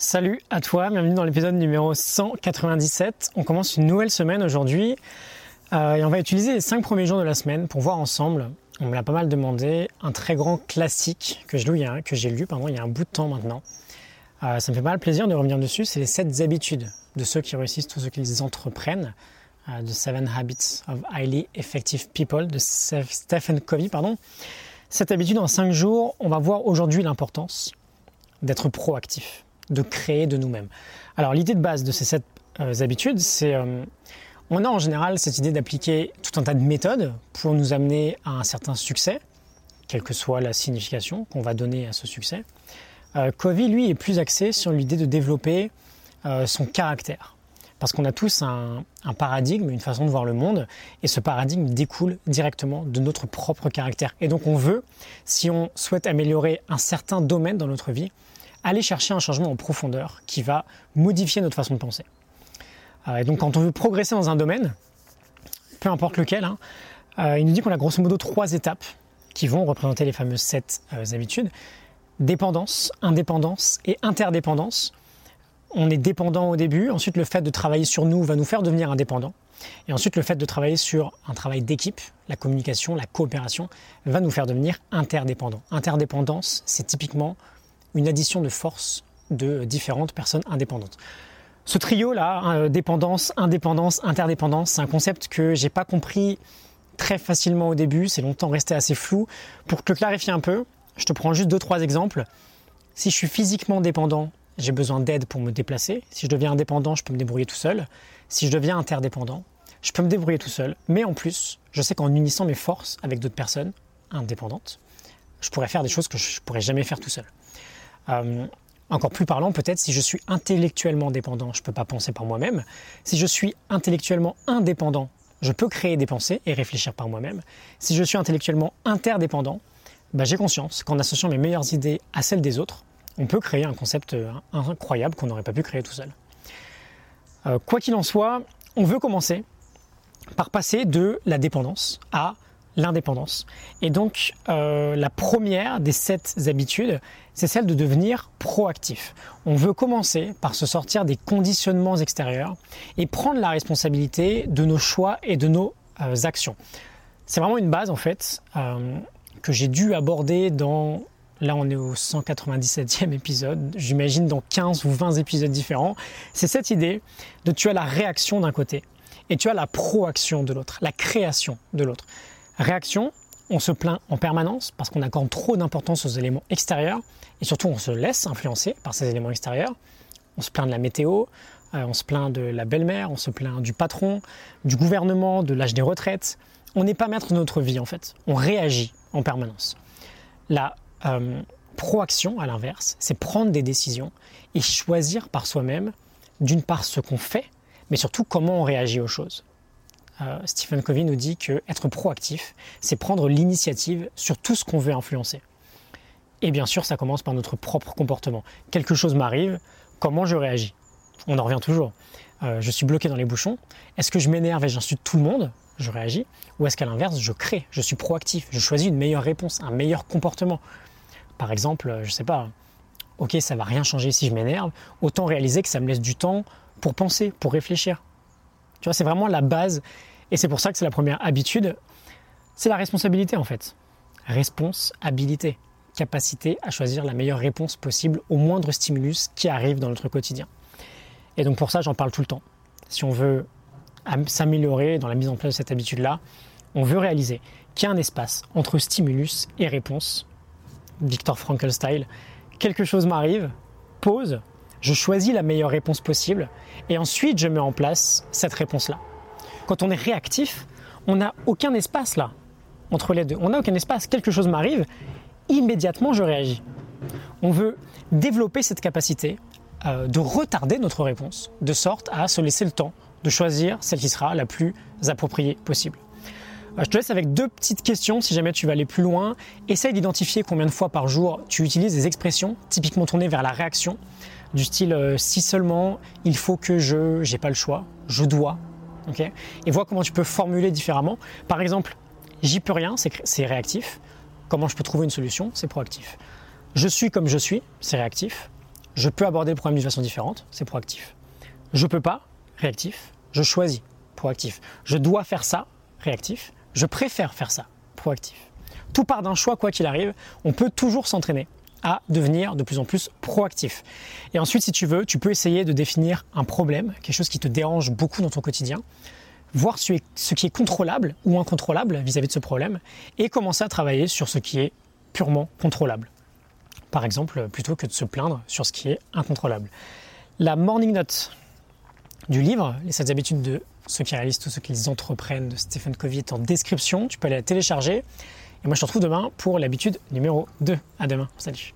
Salut à toi, bienvenue dans l'épisode numéro 197. On commence une nouvelle semaine aujourd'hui euh, et on va utiliser les 5 premiers jours de la semaine pour voir ensemble, on me l'a pas mal demandé, un très grand classique que j'ai lu, que j'ai lu pardon, il y a un bout de temps maintenant. Euh, ça me fait pas mal plaisir de revenir dessus, c'est les 7 habitudes de ceux qui réussissent, tous ceux qui les entreprennent, euh, de Seven Habits of Highly Effective People de Stephen Covey. Pardon. Cette habitude en 5 jours, on va voir aujourd'hui l'importance d'être proactif de créer de nous-mêmes. Alors l'idée de base de ces sept euh, habitudes, c'est euh, on a en général cette idée d'appliquer tout un tas de méthodes pour nous amener à un certain succès, quelle que soit la signification qu'on va donner à ce succès. Euh, lui, est plus axé sur l'idée de développer son caractère. Parce qu'on a tous un, paradigme, une façon de voir le monde, et ce paradigme découle directement de notre propre caractère. Et donc on veut, si on souhaite améliorer un certain domaine dans notre vie, aller chercher un changement en profondeur qui va modifier notre façon de penser. Euh, et donc quand on veut progresser dans un domaine, peu importe lequel, hein, euh, il nous dit qu'on a grosso modo trois étapes qui vont représenter les fameuses sept euh, habitudes. Dépendance, indépendance et interdépendance. On est dépendant au début, ensuite le fait de travailler sur nous va nous faire devenir indépendant. Et ensuite le fait de travailler sur un travail d'équipe, la communication, la coopération, va nous faire devenir interdépendant. Interdépendance, c'est typiquement une addition de forces de différentes personnes indépendantes. Ce trio-là, hein, dépendance, indépendance, interdépendance, c'est un concept que j'ai pas compris très facilement au début, c'est longtemps resté assez flou. Pour te clarifier un peu, je te prends juste deux trois exemples. Si je suis physiquement dépendant, j'ai besoin d'aide pour me déplacer. Si je deviens indépendant, je peux me débrouiller tout seul. Si je deviens interdépendant, je peux me débrouiller tout seul. Mais en plus, je sais qu'en unissant mes forces avec d'autres personnes indépendantes, je pourrais faire des choses que je pourrais jamais faire tout seul. Euh, encore plus parlant, peut-être si je suis intellectuellement dépendant, je ne peux pas penser par moi-même. Si je suis intellectuellement indépendant, je peux créer des pensées et réfléchir par moi-même. Si je suis intellectuellement interdépendant, bah, j'ai conscience qu'en associant mes meilleures idées à celles des autres, on peut créer un concept euh, incroyable qu'on n'aurait pas pu créer tout seul. Euh, quoi qu'il en soit, on veut commencer par passer de la dépendance à l'indépendance. Et donc, euh, la première des sept habitudes, c'est celle de devenir proactif. On veut commencer par se sortir des conditionnements extérieurs et prendre la responsabilité de nos choix et de nos euh, actions. C'est vraiment une base, en fait, euh, que j'ai dû aborder dans... Là, on est au 197e épisode, j'imagine dans 15 ou 20 épisodes différents. C'est cette idée de tu as la réaction d'un côté et tu as la proaction de l'autre, la création de l'autre. Réaction, on se plaint en permanence parce qu'on accorde trop d'importance aux éléments extérieurs et surtout on se laisse influencer par ces éléments extérieurs. On se plaint de la météo, euh, on se plaint de la belle-mère, on se plaint du patron, du gouvernement, de l'âge des retraites. On n'est pas maître de notre vie en fait. On réagit en permanence. La euh, proaction, à l'inverse, c'est prendre des décisions et choisir par soi-même, d'une part ce qu'on fait, mais surtout comment on réagit aux choses. Euh, Stephen Covey nous dit que être proactif, c'est prendre l'initiative sur tout ce qu'on veut influencer. Et bien sûr, ça commence par notre propre comportement. Quelque chose m'arrive, comment je réagis? On en revient toujours. Euh, je suis bloqué dans les bouchons. Est-ce que je m'énerve et j'insulte tout le monde? Je réagis. Ou est-ce qu'à l'inverse, je crée, je suis proactif, je choisis une meilleure réponse, un meilleur comportement? Par exemple, je sais pas, ok, ça va rien changer si je m'énerve, autant réaliser que ça me laisse du temps pour penser, pour réfléchir. Tu vois, c'est vraiment la base. Et c'est pour ça que c'est la première habitude. C'est la responsabilité en fait. Responsabilité. Capacité à choisir la meilleure réponse possible au moindre stimulus qui arrive dans notre quotidien. Et donc pour ça, j'en parle tout le temps. Si on veut s'améliorer dans la mise en place de cette habitude-là, on veut réaliser qu'il y a un espace entre stimulus et réponse. Victor Frankl style. Quelque chose m'arrive, pause, je choisis la meilleure réponse possible et ensuite je mets en place cette réponse-là. Quand on est réactif, on n'a aucun espace là entre les deux. On n'a aucun espace. Quelque chose m'arrive, immédiatement je réagis. On veut développer cette capacité euh, de retarder notre réponse de sorte à se laisser le temps de choisir celle qui sera la plus appropriée possible. Euh, je te laisse avec deux petites questions si jamais tu vas aller plus loin. Essaye d'identifier combien de fois par jour tu utilises des expressions typiquement tournées vers la réaction du style euh, si seulement il faut que je, j'ai pas le choix, je dois. Et vois comment tu peux formuler différemment. Par exemple, j'y peux rien, c'est réactif. Comment je peux trouver une solution, c'est proactif. Je suis comme je suis, c'est réactif. Je peux aborder le problème d'une façon différente, c'est proactif. Je peux pas, réactif. Je choisis, proactif. Je dois faire ça, réactif. Je préfère faire ça, proactif. Tout part d'un choix, quoi qu'il arrive. On peut toujours s'entraîner à devenir de plus en plus proactif. Et ensuite, si tu veux, tu peux essayer de définir un problème, quelque chose qui te dérange beaucoup dans ton quotidien, voir ce qui est contrôlable ou incontrôlable vis-à-vis de ce problème, et commencer à travailler sur ce qui est purement contrôlable. Par exemple, plutôt que de se plaindre sur ce qui est incontrôlable. La morning note du livre, Les 7 habitudes de ceux qui réalisent tout ce qu'ils entreprennent de Stephen Covey est en description. Tu peux aller la télécharger. Et moi, je te retrouve demain pour l'habitude numéro 2. À demain. Salut.